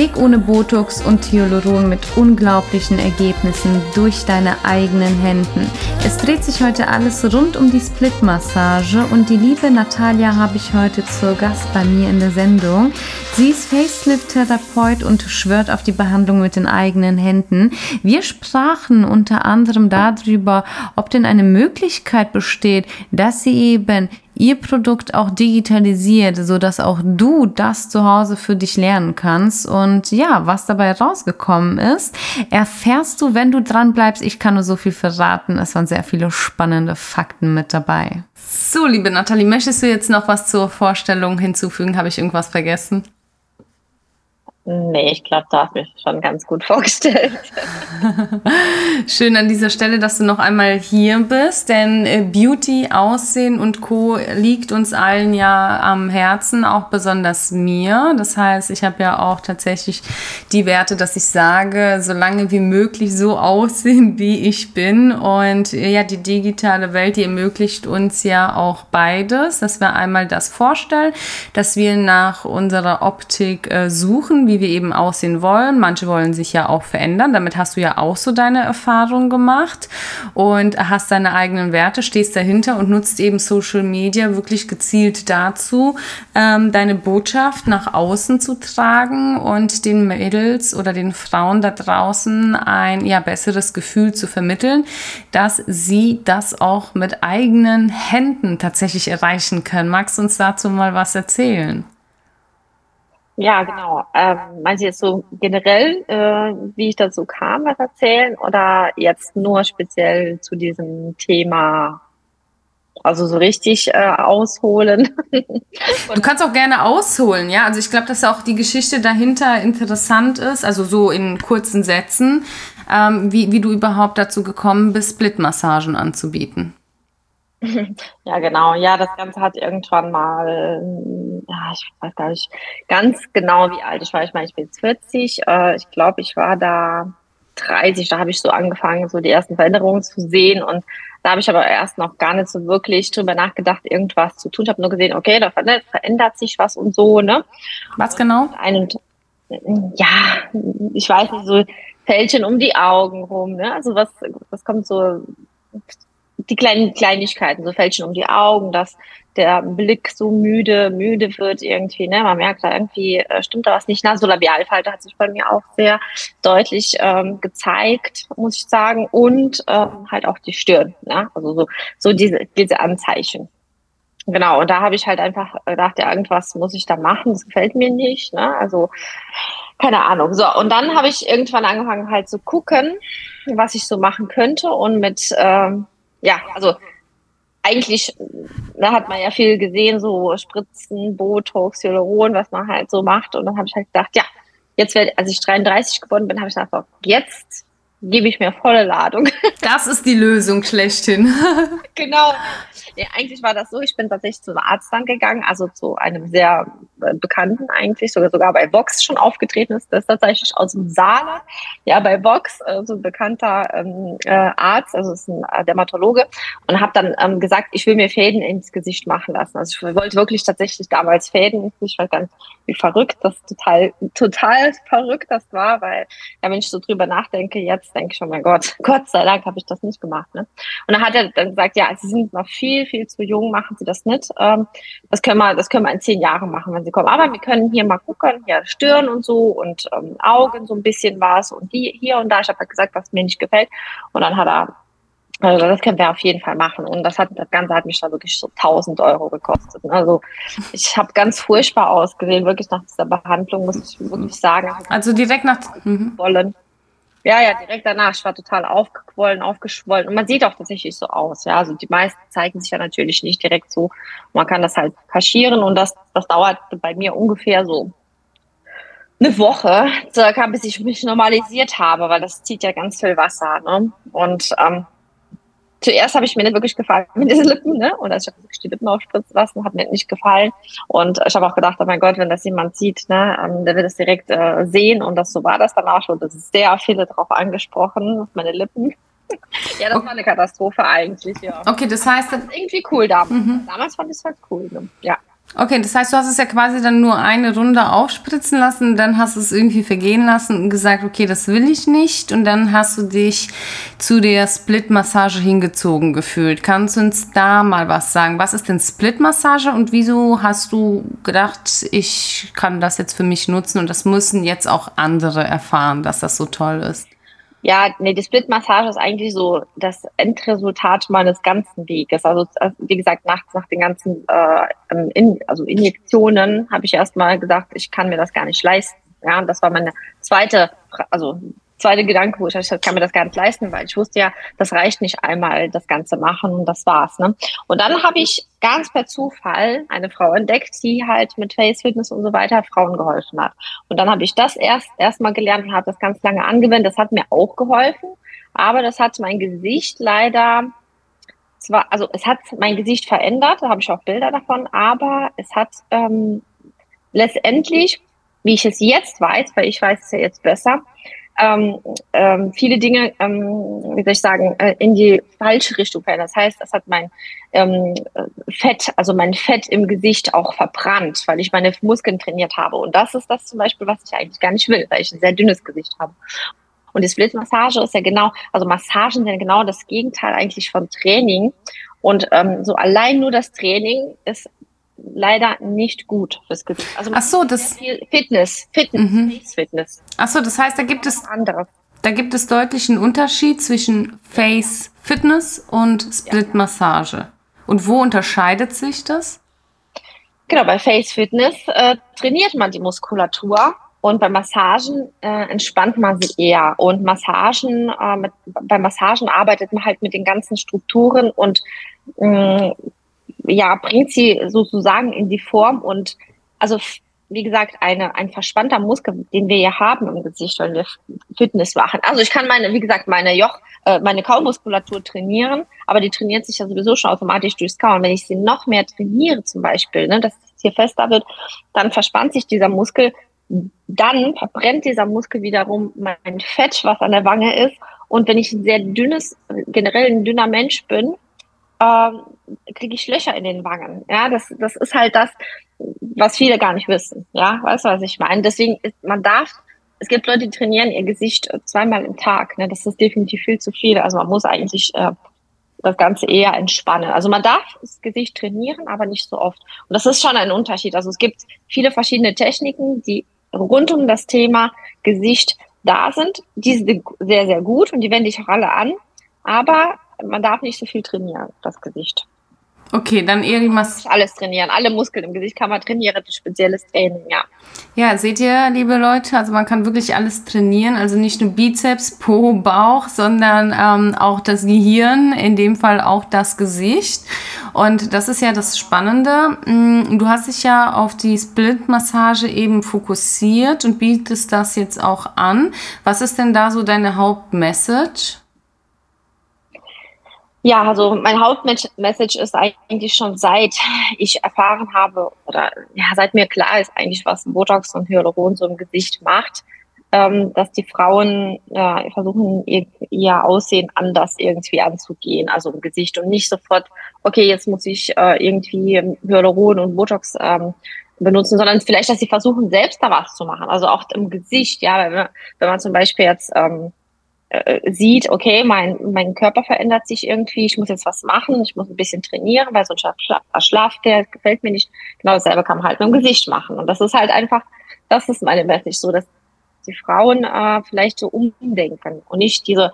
Weg ohne Botox und Hyaluron mit unglaublichen Ergebnissen durch deine eigenen Händen. Es dreht sich heute alles rund um die Split-Massage und die liebe Natalia habe ich heute zur Gast bei mir in der Sendung. Sie ist Facelift-Therapeut und schwört auf die Behandlung mit den eigenen Händen. Wir sprachen unter anderem darüber, ob denn eine Möglichkeit besteht, dass sie eben ihr Produkt auch digitalisiert, so dass auch du das zu Hause für dich lernen kannst. Und ja, was dabei rausgekommen ist, erfährst du, wenn du dran bleibst. Ich kann nur so viel verraten. Es waren sehr viele spannende Fakten mit dabei. So, liebe Nathalie, möchtest du jetzt noch was zur Vorstellung hinzufügen? Habe ich irgendwas vergessen? Nee, ich glaube, da hast du mich schon ganz gut vorgestellt. Schön an dieser Stelle, dass du noch einmal hier bist, denn äh, Beauty, Aussehen und Co. liegt uns allen ja am Herzen, auch besonders mir. Das heißt, ich habe ja auch tatsächlich die Werte, dass ich sage, so lange wie möglich so aussehen, wie ich bin. Und äh, ja, die digitale Welt, die ermöglicht uns ja auch beides, dass wir einmal das vorstellen, dass wir nach unserer Optik äh, suchen, wie wir eben aussehen wollen. Manche wollen sich ja auch verändern. Damit hast du ja auch so deine Erfahrung gemacht und hast deine eigenen Werte, stehst dahinter und nutzt eben Social Media wirklich gezielt dazu, ähm, deine Botschaft nach außen zu tragen und den Mädels oder den Frauen da draußen ein ja besseres Gefühl zu vermitteln, dass sie das auch mit eigenen Händen tatsächlich erreichen können. Magst du uns dazu mal was erzählen? Ja, genau. Ähm, meinst du jetzt so generell, äh, wie ich dazu kam, was erzählen oder jetzt nur speziell zu diesem Thema? Also so richtig äh, ausholen. du kannst auch gerne ausholen, ja. Also ich glaube, dass auch die Geschichte dahinter interessant ist, also so in kurzen Sätzen, ähm, wie, wie du überhaupt dazu gekommen bist, Splitmassagen anzubieten. Ja, genau. Ja, das Ganze hat irgendwann mal, ja, ich weiß gar nicht ganz genau, wie alt ich war. Ich meine, ich bin jetzt 40. Äh, ich glaube, ich war da 30. Da habe ich so angefangen, so die ersten Veränderungen zu sehen. Und da habe ich aber erst noch gar nicht so wirklich drüber nachgedacht, irgendwas zu tun. Ich habe nur gesehen, okay, da verändert sich was und so, ne? Was genau? Einen, ja, ich weiß nicht, so Fältchen um die Augen rum, ne? Also was, was kommt so die kleinen Kleinigkeiten, so Fältchen um die Augen, dass der Blick so müde, müde wird irgendwie, ne? Man merkt da irgendwie, äh, stimmt da was nicht. Nasolabialfalte hat sich bei mir auch sehr deutlich ähm, gezeigt, muss ich sagen. Und ähm, halt auch die Stirn, ne? Also so, so diese, diese Anzeichen. Genau, und da habe ich halt einfach gedacht, ja, irgendwas muss ich da machen, das gefällt mir nicht, ne? Also, keine Ahnung. So, und dann habe ich irgendwann angefangen halt zu gucken, was ich so machen könnte und mit ähm, ja, also eigentlich da hat man ja viel gesehen, so Spritzen, Botox, Hyaluron, was man halt so macht. Und dann habe ich halt gedacht, ja, jetzt werde, als ich 33 geworden bin, habe ich gedacht, jetzt gebe ich mir volle Ladung. Das ist die Lösung schlechthin. genau. Nee, eigentlich war das so, ich bin tatsächlich zum Arzt dann gegangen, also zu einem sehr äh, bekannten eigentlich, sogar, sogar bei Vox schon aufgetreten ist. Das ist tatsächlich aus dem Saarland. Ja, bei Vox, äh, so ein bekannter ähm, äh, Arzt, also ist ein äh, Dermatologe, und habe dann ähm, gesagt, ich will mir Fäden ins Gesicht machen lassen. Also ich wollte wirklich tatsächlich damals Fäden. Ich gar nicht, wie verrückt das total, total verrückt das war, weil ja, wenn ich so drüber nachdenke, jetzt denke ich, oh mein Gott, Gott sei Dank habe ich das nicht gemacht. Ne? Und dann hat er dann gesagt, ja, sie sind noch viel, viel zu jung, machen Sie das nicht. Ähm, das können wir, das können wir in zehn Jahren machen, wenn Sie kommen. Aber wir können hier mal gucken, hier Stirn und so und ähm, Augen so ein bisschen was und die hier und da. Ich habe halt gesagt, was mir nicht gefällt. Und dann hat er also das können wir auf jeden Fall machen. Und das hat das Ganze hat mich da wirklich so 1000 Euro gekostet. Also ich habe ganz furchtbar ausgesehen, wirklich nach dieser Behandlung, muss ich wirklich sagen. Also direkt nach mhm. Ja, ja, direkt danach. Ich war total aufgequollen, aufgeschwollen. Und man sieht auch tatsächlich so aus. Ja, also die meisten zeigen sich ja natürlich nicht direkt so. Man kann das halt kaschieren und das, das dauert bei mir ungefähr so eine Woche, circa, bis ich mich normalisiert habe, weil das zieht ja ganz viel Wasser. Ne? Und ähm, zuerst habe ich mir nicht wirklich gefallen mit diesen Lippen, ne? Und also ich habe wirklich die Lippen aufspritzen lassen, hat mir nicht gefallen. Und ich habe auch gedacht, oh mein Gott, wenn das jemand sieht, ne, ähm, der wird es direkt äh, sehen. Und das so war das dann auch schon. Das ist sehr viele darauf angesprochen, auf meine Lippen. ja, das war eine Katastrophe eigentlich, ja. Okay, das heißt. Das ist irgendwie cool damals. Mhm. Damals fand ich es halt cool, ne? Ja. Okay, das heißt, du hast es ja quasi dann nur eine Runde aufspritzen lassen, dann hast du es irgendwie vergehen lassen und gesagt, okay, das will ich nicht. Und dann hast du dich zu der Split-Massage hingezogen gefühlt. Kannst du uns da mal was sagen? Was ist denn Split-Massage und wieso hast du gedacht, ich kann das jetzt für mich nutzen und das müssen jetzt auch andere erfahren, dass das so toll ist? Ja, nee, die Split-Massage ist eigentlich so das Endresultat meines ganzen Weges. Also, wie gesagt, nachts nach den ganzen äh, ähm, in, also Injektionen habe ich erstmal gesagt, ich kann mir das gar nicht leisten. Ja, und das war meine zweite, also zweite Gedanke, wo ich dachte, ich kann mir das gar nicht leisten, weil ich wusste ja, das reicht nicht einmal das Ganze machen und das war's. Ne? Und dann habe ich ganz per Zufall eine Frau entdeckt, die halt mit Face Fitness und so weiter Frauen geholfen hat. Und dann habe ich das erst erstmal gelernt und habe das ganz lange angewendet. Das hat mir auch geholfen, aber das hat mein Gesicht leider zwar, also es hat mein Gesicht verändert, da habe ich auch Bilder davon, aber es hat ähm, letztendlich, wie ich es jetzt weiß, weil ich weiß es ja jetzt besser, ähm, ähm, viele Dinge, ähm, wie soll ich sagen, äh, in die falsche Richtung verändert. Das heißt, das hat mein ähm, Fett, also mein Fett im Gesicht auch verbrannt, weil ich meine Muskeln trainiert habe. Und das ist das zum Beispiel, was ich eigentlich gar nicht will, weil ich ein sehr dünnes Gesicht habe. Und die Split-Massage ist ja genau, also Massagen sind genau das Gegenteil eigentlich von Training. Und ähm, so allein nur das Training ist leider nicht gut fürs Gesicht. Also Ach so, das Fitness, Fitness, mhm. Fitness. Ach so, das heißt, da gibt es andere. Da gibt es deutlichen Unterschied zwischen Face Fitness und Split Massage. Und wo unterscheidet sich das? Genau, bei Face Fitness äh, trainiert man die Muskulatur und bei Massagen äh, entspannt man sie eher. Und Massagen, äh, mit, bei Massagen arbeitet man halt mit den ganzen Strukturen und mh, ja, bringt sie sozusagen in die Form und also wie gesagt, eine, ein verspannter Muskel, den wir ja haben im Gesicht, wenn wir Fitness machen. Also ich kann meine, wie gesagt, meine Joch, äh, meine Kaumuskulatur trainieren, aber die trainiert sich ja sowieso schon automatisch durchs Kauen. Wenn ich sie noch mehr trainiere zum Beispiel, ne, dass es hier fester wird, dann verspannt sich dieser Muskel, dann verbrennt dieser Muskel wiederum mein Fett, was an der Wange ist. Und wenn ich ein sehr dünnes, generell ein dünner Mensch bin, ähm, kriege ich Löcher in den Wangen. Ja, das, das ist halt das, was viele gar nicht wissen. Ja, weißt du, was ich meine? Deswegen, ist, man darf, es gibt Leute, die trainieren ihr Gesicht zweimal im Tag. Ne? Das ist definitiv viel zu viel. Also man muss eigentlich äh, das Ganze eher entspannen. Also man darf das Gesicht trainieren, aber nicht so oft. Und das ist schon ein Unterschied. Also es gibt viele verschiedene Techniken, die rund um das Thema Gesicht da sind. Die sind sehr, sehr gut und die wende ich auch alle an. Aber man darf nicht so viel trainieren, das Gesicht. Okay, dann eher die Mass Alles trainieren, alle Muskeln im Gesicht kann man trainieren, spezielles Training, ja. Ja, seht ihr, liebe Leute, also man kann wirklich alles trainieren, also nicht nur Bizeps, Po, Bauch, sondern ähm, auch das Gehirn, in dem Fall auch das Gesicht. Und das ist ja das Spannende. Mm, du hast dich ja auf die Split-Massage eben fokussiert und bietest das jetzt auch an. Was ist denn da so deine Hauptmessage? Ja, also mein Hauptmessage ist eigentlich schon seit ich erfahren habe oder ja, seit mir klar ist eigentlich, was Botox und Hyaluron so im Gesicht macht, ähm, dass die Frauen äh, versuchen, ihr, ihr Aussehen anders irgendwie anzugehen, also im Gesicht und nicht sofort, okay, jetzt muss ich äh, irgendwie Hyaluron und Botox ähm, benutzen, sondern vielleicht, dass sie versuchen, selbst da was zu machen, also auch im Gesicht, ja, wenn man, wenn man zum Beispiel jetzt ähm, äh, sieht, okay, mein, mein Körper verändert sich irgendwie, ich muss jetzt was machen, ich muss ein bisschen trainieren, weil sonst schlaft der, gefällt mir nicht. Genau dasselbe kann man halt mit dem Gesicht machen. Und das ist halt einfach, das ist meine Message, so dass die Frauen äh, vielleicht so umdenken und nicht diese,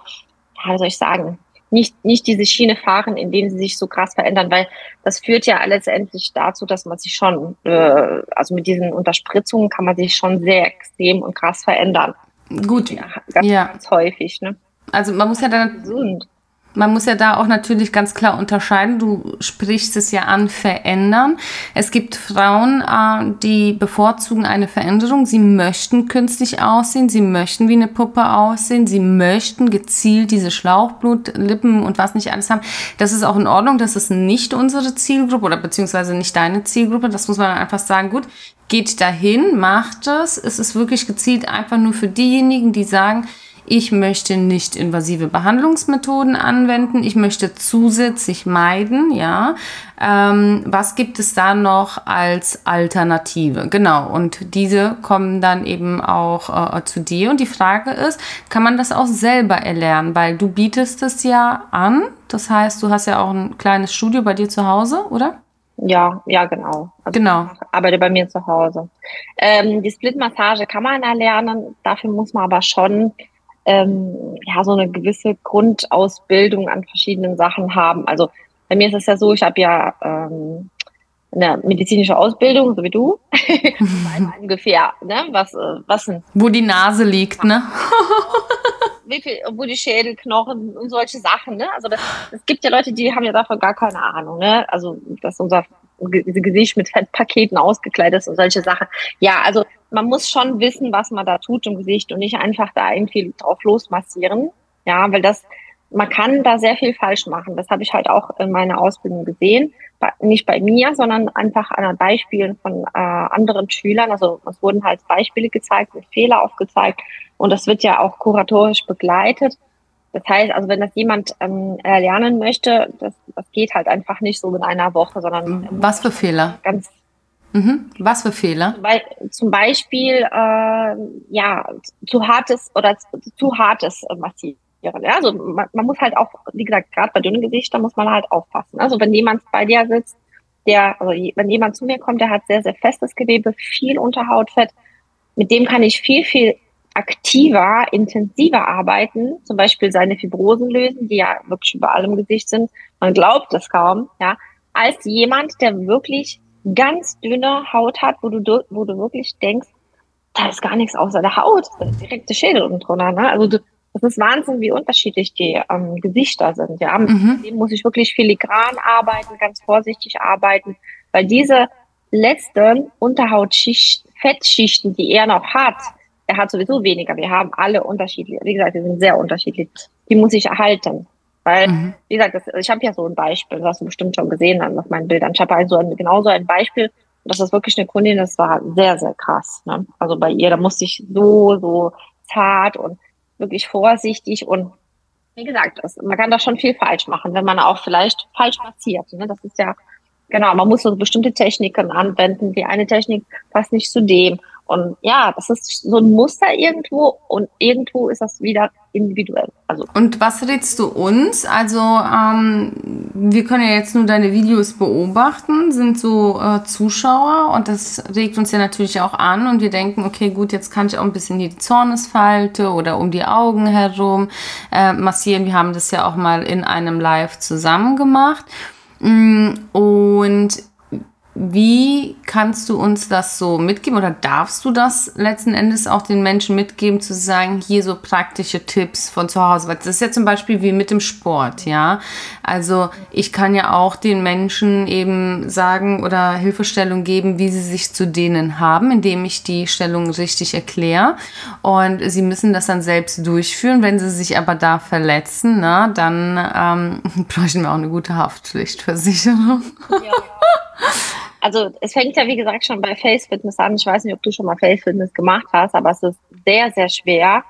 wie soll ich sagen, nicht, nicht diese Schiene fahren, in denen sie sich so krass verändern, weil das führt ja letztendlich dazu, dass man sich schon, äh, also mit diesen Unterspritzungen kann man sich schon sehr extrem und krass verändern. Gut, ja, ganz, ja. ganz häufig. Ne? Also man muss ja dann gesund. Man muss ja da auch natürlich ganz klar unterscheiden. Du sprichst es ja an, verändern. Es gibt Frauen, äh, die bevorzugen eine Veränderung. Sie möchten künstlich aussehen. Sie möchten wie eine Puppe aussehen. Sie möchten gezielt diese Schlauchblut, Lippen und was nicht alles haben. Das ist auch in Ordnung. Das ist nicht unsere Zielgruppe oder beziehungsweise nicht deine Zielgruppe. Das muss man einfach sagen. Gut, geht dahin, macht es. Es ist wirklich gezielt einfach nur für diejenigen, die sagen, ich möchte nicht invasive Behandlungsmethoden anwenden, ich möchte zusätzlich meiden, ja. Ähm, was gibt es da noch als Alternative? Genau, und diese kommen dann eben auch äh, zu dir. Und die Frage ist, kann man das auch selber erlernen? Weil du bietest es ja an, das heißt, du hast ja auch ein kleines Studio bei dir zu Hause, oder? Ja, ja, genau. Also genau. Ich arbeite bei mir zu Hause. Ähm, die Split-Massage kann man erlernen. Dafür muss man aber schon ähm, ja so eine gewisse Grundausbildung an verschiedenen Sachen haben. Also bei mir ist es ja so, ich habe ja ähm, eine medizinische Ausbildung, so wie du. ungefähr, ne? Was, äh, was ein Wo die Nase liegt, ne? wie viel, wo die Schädelknochen und solche Sachen, ne? Also es gibt ja Leute, die haben ja davon gar keine Ahnung, ne? Also dass unser Gesicht mit Fettpaketen ausgekleidet ist und solche Sachen. Ja, also man muss schon wissen, was man da tut im Gesicht und nicht einfach da irgendwie drauf losmassieren. Ja, weil das, man kann da sehr viel falsch machen. Das habe ich halt auch in meiner Ausbildung gesehen. Nicht bei mir, sondern einfach an Beispielen von äh, anderen Schülern. Also es wurden halt Beispiele gezeigt, Fehler aufgezeigt. Und das wird ja auch kuratorisch begleitet. Das heißt, also wenn das jemand ähm, erlernen möchte, das, das geht halt einfach nicht so in einer Woche, sondern was für Fehler? Ganz mhm. Was für Fehler? Weil zum Beispiel äh, ja zu hartes oder zu, zu hartes äh, massieren. Ja, also man, man muss halt auch, wie gesagt, gerade bei dünnen Gesichtern muss man halt aufpassen. Also wenn jemand bei dir sitzt, der, also wenn jemand zu mir kommt, der hat sehr, sehr festes Gewebe, viel Unterhautfett, mit dem kann ich viel, viel aktiver, intensiver arbeiten, zum Beispiel seine Fibrosen lösen, die ja wirklich überall im Gesicht sind. Man glaubt es kaum, ja, als jemand, der wirklich ganz dünne Haut hat, wo du, wo du wirklich denkst, da ist gar nichts außer der Haut, da ist direkte Schädel unten drunter. Ne? Also du, das ist Wahnsinn, wie unterschiedlich die ähm, Gesichter sind. Ja, mhm. dem muss ich wirklich filigran arbeiten, ganz vorsichtig arbeiten, weil diese letzten Unterhautschicht, Fettschichten, die er noch hat, er hat sowieso weniger. Wir haben alle unterschiedliche. Wie gesagt, wir sind sehr unterschiedlich. Die muss ich erhalten. Weil, mhm. wie gesagt, das, ich habe ja so ein Beispiel, das hast du bestimmt schon gesehen dann auf meinen Bildern. Ich habe also ein, genauso ein Beispiel. Das ist wirklich eine Kundin, das war sehr, sehr krass. Ne? Also bei ihr, da musste ich so, so zart und wirklich vorsichtig und wie gesagt, das, man kann da schon viel falsch machen, wenn man auch vielleicht falsch massiert. Ne? Das ist ja, genau, man muss so bestimmte Techniken anwenden. Die eine Technik passt nicht zu dem. Und ja, das ist so ein Muster irgendwo und irgendwo ist das wieder individuell. Also und was rätst du uns? Also ähm, wir können ja jetzt nur deine Videos beobachten, sind so äh, Zuschauer und das regt uns ja natürlich auch an und wir denken, okay, gut, jetzt kann ich auch ein bisschen die Zornesfalte oder um die Augen herum äh, massieren. Wir haben das ja auch mal in einem Live zusammen gemacht. Mm, und wie kannst du uns das so mitgeben oder darfst du das letzten Endes auch den Menschen mitgeben, zu sagen, hier so praktische Tipps von zu Hause? Weil das ist ja zum Beispiel wie mit dem Sport, ja. Also ich kann ja auch den Menschen eben sagen oder Hilfestellung geben, wie sie sich zu denen haben, indem ich die Stellung richtig erkläre. Und sie müssen das dann selbst durchführen. Wenn sie sich aber da verletzen, na, dann ähm, bräuchten wir auch eine gute Haftpflichtversicherung. Ja. Also es fängt ja wie gesagt schon bei Face Fitness an. Ich weiß nicht, ob du schon mal Face Fitness gemacht hast, aber es ist sehr, sehr schwer,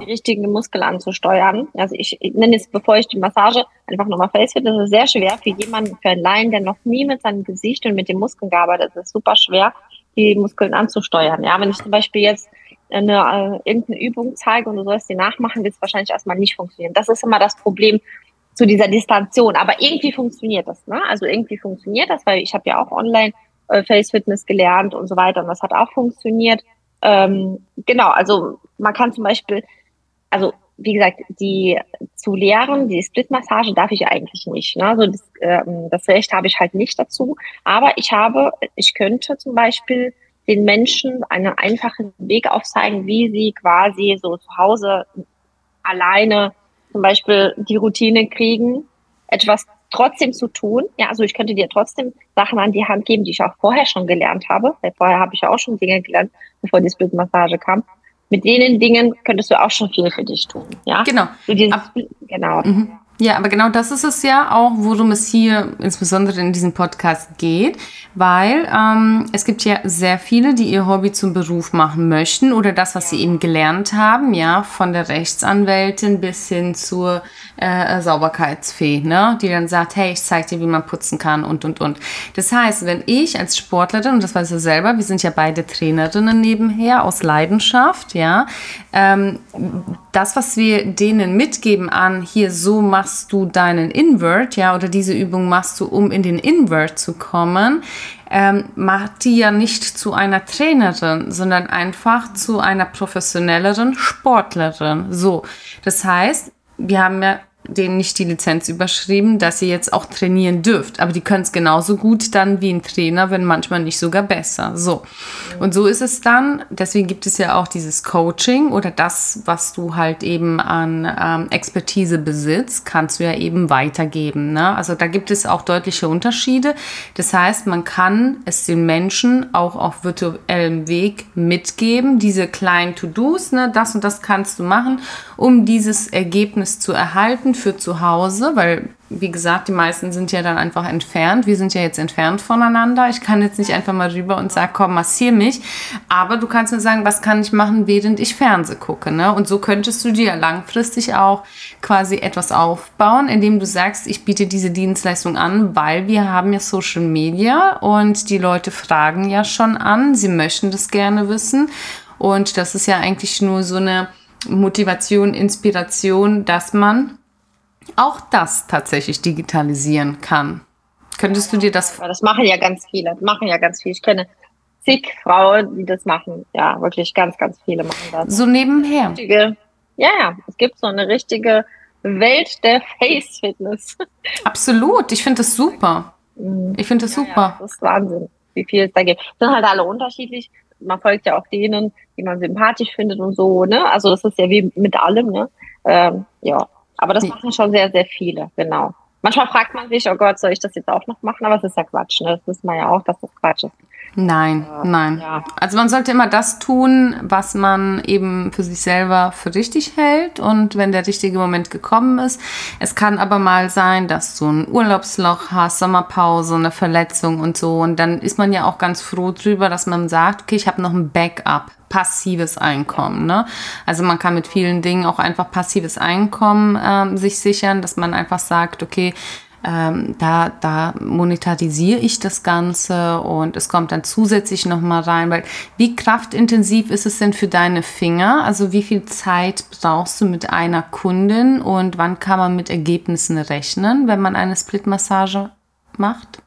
die richtigen Muskeln anzusteuern. Also ich, ich nenne jetzt, bevor ich die Massage, einfach nochmal Face Fitness. Es ist sehr schwer für jemanden, für einen Laien, der noch nie mit seinem Gesicht und mit den Muskeln gearbeitet hat. Es ist super schwer, die Muskeln anzusteuern. Ja, wenn ich zum Beispiel jetzt eine, äh, irgendeine Übung zeige und du sollst die nachmachen, wird es wahrscheinlich erstmal nicht funktionieren. Das ist immer das Problem, zu dieser Distantion. Aber irgendwie funktioniert das. Ne? Also irgendwie funktioniert das, weil ich habe ja auch online äh, Face Fitness gelernt und so weiter und das hat auch funktioniert. Ähm, genau, also man kann zum Beispiel, also wie gesagt, die zu lehren, die Split-Massage darf ich eigentlich nicht. Ne? Also das, ähm, das Recht habe ich halt nicht dazu. Aber ich habe, ich könnte zum Beispiel den Menschen einen einfachen Weg aufzeigen, wie sie quasi so zu Hause alleine zum Beispiel die Routine kriegen, etwas trotzdem zu tun. Ja, also ich könnte dir trotzdem Sachen an die Hand geben, die ich auch vorher schon gelernt habe. Weil vorher habe ich ja auch schon Dinge gelernt, bevor die Split-Massage kam. Mit denen Dingen könntest du auch schon viel für dich tun. Ja, genau. So dieses, genau. Mhm. Ja, aber genau das ist es ja auch, worum es hier insbesondere in diesem Podcast geht, weil ähm, es gibt ja sehr viele, die ihr Hobby zum Beruf machen möchten oder das, was sie eben gelernt haben, ja, von der Rechtsanwältin bis hin zur äh, Sauberkeitsfee, ne, die dann sagt, hey, ich zeig dir, wie man putzen kann und und und. Das heißt, wenn ich als Sportlerin und das weiß ich selber, wir sind ja beide Trainerinnen nebenher aus Leidenschaft, ja, ähm, das, was wir denen mitgeben an, hier so machst du deinen Invert, ja, oder diese Übung machst du, um in den Invert zu kommen, ähm, macht die ja nicht zu einer Trainerin, sondern einfach zu einer professionelleren Sportlerin. So, das heißt, wir haben ja denen nicht die Lizenz überschrieben, dass ihr jetzt auch trainieren dürft. Aber die können es genauso gut dann wie ein Trainer, wenn manchmal nicht sogar besser. So. Und so ist es dann. Deswegen gibt es ja auch dieses Coaching oder das, was du halt eben an ähm, Expertise besitzt, kannst du ja eben weitergeben. Ne? Also da gibt es auch deutliche Unterschiede. Das heißt, man kann es den Menschen auch auf virtuellem Weg mitgeben, diese kleinen To-Dos, ne? das und das kannst du machen, um dieses Ergebnis zu erhalten für zu Hause, weil, wie gesagt, die meisten sind ja dann einfach entfernt. Wir sind ja jetzt entfernt voneinander. Ich kann jetzt nicht einfach mal rüber und sagen, komm, massier mich. Aber du kannst mir sagen, was kann ich machen, während ich Fernseh gucke. Ne? Und so könntest du dir langfristig auch quasi etwas aufbauen, indem du sagst, ich biete diese Dienstleistung an, weil wir haben ja Social Media und die Leute fragen ja schon an, sie möchten das gerne wissen. Und das ist ja eigentlich nur so eine Motivation, Inspiration, dass man auch das tatsächlich digitalisieren kann. Könntest du dir das? Das machen ja ganz viele. Das machen ja ganz viele. Ich kenne zig Frauen, die das machen. Ja, wirklich ganz, ganz viele machen das. So nebenher. Richtige, ja, ja. Es gibt so eine richtige Welt der Face Fitness. Absolut. Ich finde das super. Mhm. Ich finde das ja, super. Ja, das ist Wahnsinn, wie viel es da gibt. Sind halt alle unterschiedlich. Man folgt ja auch denen, die man sympathisch findet und so. Ne? Also das ist ja wie mit allem. Ne? Ähm, ja, aber das machen schon sehr, sehr viele, genau. Manchmal fragt man sich, oh Gott, soll ich das jetzt auch noch machen? Aber es ist ja Quatsch, ne? Das wissen wir ja auch, dass das Quatsch ist. Nein, äh, nein. Ja. Also man sollte immer das tun, was man eben für sich selber für richtig hält und wenn der richtige Moment gekommen ist. Es kann aber mal sein, dass du ein Urlaubsloch hast, Sommerpause, eine Verletzung und so und dann ist man ja auch ganz froh drüber, dass man sagt, okay, ich habe noch ein Backup passives Einkommen. Ne? Also man kann mit vielen Dingen auch einfach passives Einkommen ähm, sich sichern, dass man einfach sagt, okay, ähm, da, da monetarisiere ich das Ganze und es kommt dann zusätzlich nochmal rein, weil wie kraftintensiv ist es denn für deine Finger? Also wie viel Zeit brauchst du mit einer Kundin und wann kann man mit Ergebnissen rechnen, wenn man eine Split-Massage macht?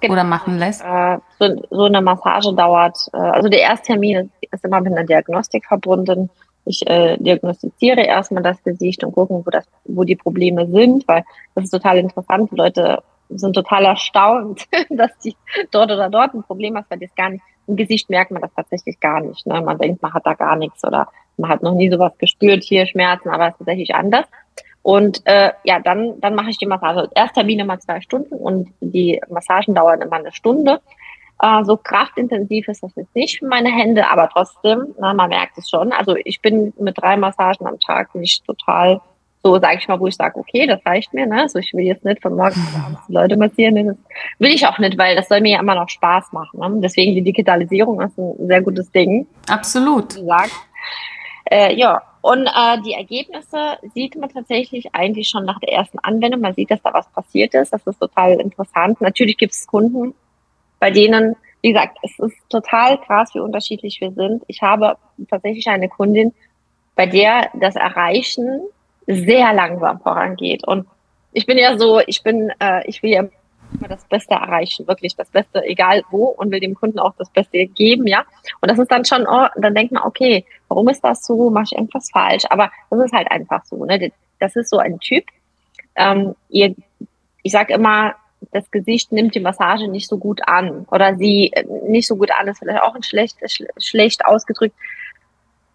Genau. Oder machen lässt? Äh, so, so, eine Massage dauert, äh, also der Ersttermin ist immer mit einer Diagnostik verbunden. Ich äh, diagnostiziere erstmal das Gesicht und gucken, wo, das, wo die Probleme sind, weil das ist total interessant. Die Leute sind total erstaunt, dass die dort oder dort ein Problem hat, weil das gar nicht, im Gesicht merkt man das tatsächlich gar nicht. Ne? Man denkt, man hat da gar nichts oder man hat noch nie sowas gespürt, hier Schmerzen, aber es ist tatsächlich anders. Und äh, ja, dann, dann mache ich die Massage. Ersttermin immer zwei Stunden und die Massagen dauern immer eine Stunde. Äh, so kraftintensiv ist das jetzt nicht für meine Hände, aber trotzdem, na, man merkt es schon. Also ich bin mit drei Massagen am Tag nicht total so, sage ich mal, wo ich sage, okay, das reicht mir. Ne? Also ich will jetzt nicht von morgens bis abends die Leute massieren. Das will ich auch nicht, weil das soll mir ja immer noch Spaß machen. Ne? Deswegen die Digitalisierung ist ein sehr gutes Ding. Absolut. Äh, ja, und äh, die Ergebnisse sieht man tatsächlich eigentlich schon nach der ersten Anwendung. Man sieht, dass da was passiert ist. Das ist total interessant. Natürlich gibt es Kunden, bei denen, wie gesagt, es ist total krass, wie unterschiedlich wir sind. Ich habe tatsächlich eine Kundin, bei der das Erreichen sehr langsam vorangeht. Und ich bin ja so, ich bin, äh, ich will ja immer das Beste erreichen, wirklich das Beste, egal wo, und will dem Kunden auch das Beste geben, ja. Und das ist dann schon, oh, dann denkt man, okay, warum ist das so? Mache ich irgendwas falsch? Aber das ist halt einfach so, ne? Das ist so ein Typ. Ähm, ihr, ich sag immer, das Gesicht nimmt die Massage nicht so gut an oder sie äh, nicht so gut an, ist vielleicht auch ein schlecht, schlecht ausgedrückt.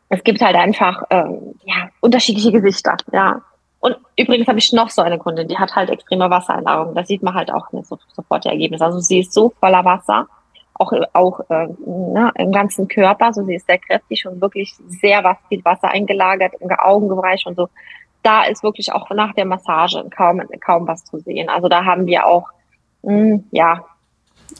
Es gibt halt einfach ähm, ja, unterschiedliche Gesichter, ja. Und übrigens habe ich noch so eine Kundin, die hat halt extreme Wassereinlagerung. Da sieht man halt auch nicht so, sofort die Ergebnisse. Also sie ist so voller Wasser, auch, auch äh, ne, im ganzen Körper. Also sie ist sehr kräftig und wirklich sehr was, viel Wasser eingelagert im Augenbereich und so. da ist wirklich auch nach der Massage kaum, kaum was zu sehen. Also da haben wir auch, mh, hm, ja,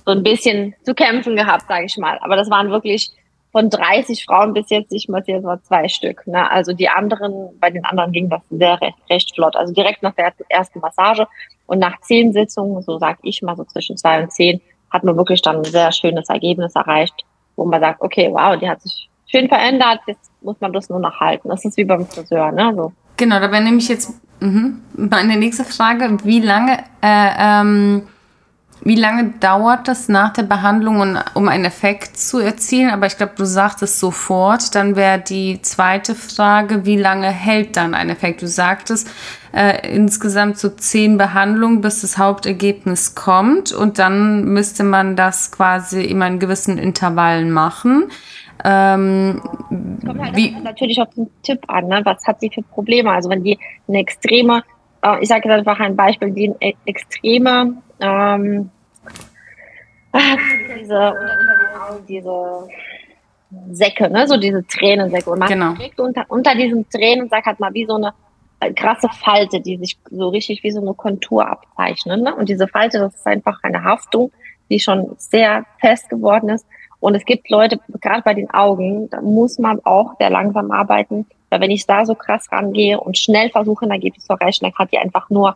so ein bisschen zu kämpfen gehabt, sage ich mal. Aber das waren wirklich von 30 Frauen bis jetzt, ich massiere nur zwei Stück. Ne? Also die anderen, bei den anderen ging das sehr recht, recht flott. Also direkt nach der ersten Massage und nach zehn Sitzungen, so sag ich mal so zwischen zwei und zehn, hat man wirklich dann ein sehr schönes Ergebnis erreicht, wo man sagt, okay, wow, die hat sich schön verändert, jetzt muss man das nur noch halten. Das ist wie beim Friseur, ne? So. Genau, da wäre nämlich jetzt mh, meine nächste Frage, wie lange äh, ähm, wie lange dauert das nach der Behandlung, um einen Effekt zu erzielen? Aber ich glaube, du sagtest sofort. Dann wäre die zweite Frage, wie lange hält dann ein Effekt? Du sagtest äh, insgesamt so zehn Behandlungen, bis das Hauptergebnis kommt. Und dann müsste man das quasi immer in gewissen Intervallen machen. Ähm, kommt halt wie, natürlich auf den Tipp an, ne? was hat sie für Probleme. Also wenn die eine extreme, äh, ich sage jetzt einfach ein Beispiel, die eine extreme ähm, diese, diese Säcke, ne? so diese Tränensäcke. Und man genau. kriegt unter, unter diesem Tränensack hat man wie so eine äh, krasse Falte, die sich so richtig wie so eine Kontur abzeichnet. Ne? Und diese Falte, das ist einfach eine Haftung, die schon sehr fest geworden ist. Und es gibt Leute, gerade bei den Augen, da muss man auch sehr langsam arbeiten, weil wenn ich da so krass rangehe und schnell versuche, ein Ergebnis zu erreichen, dann hat die einfach nur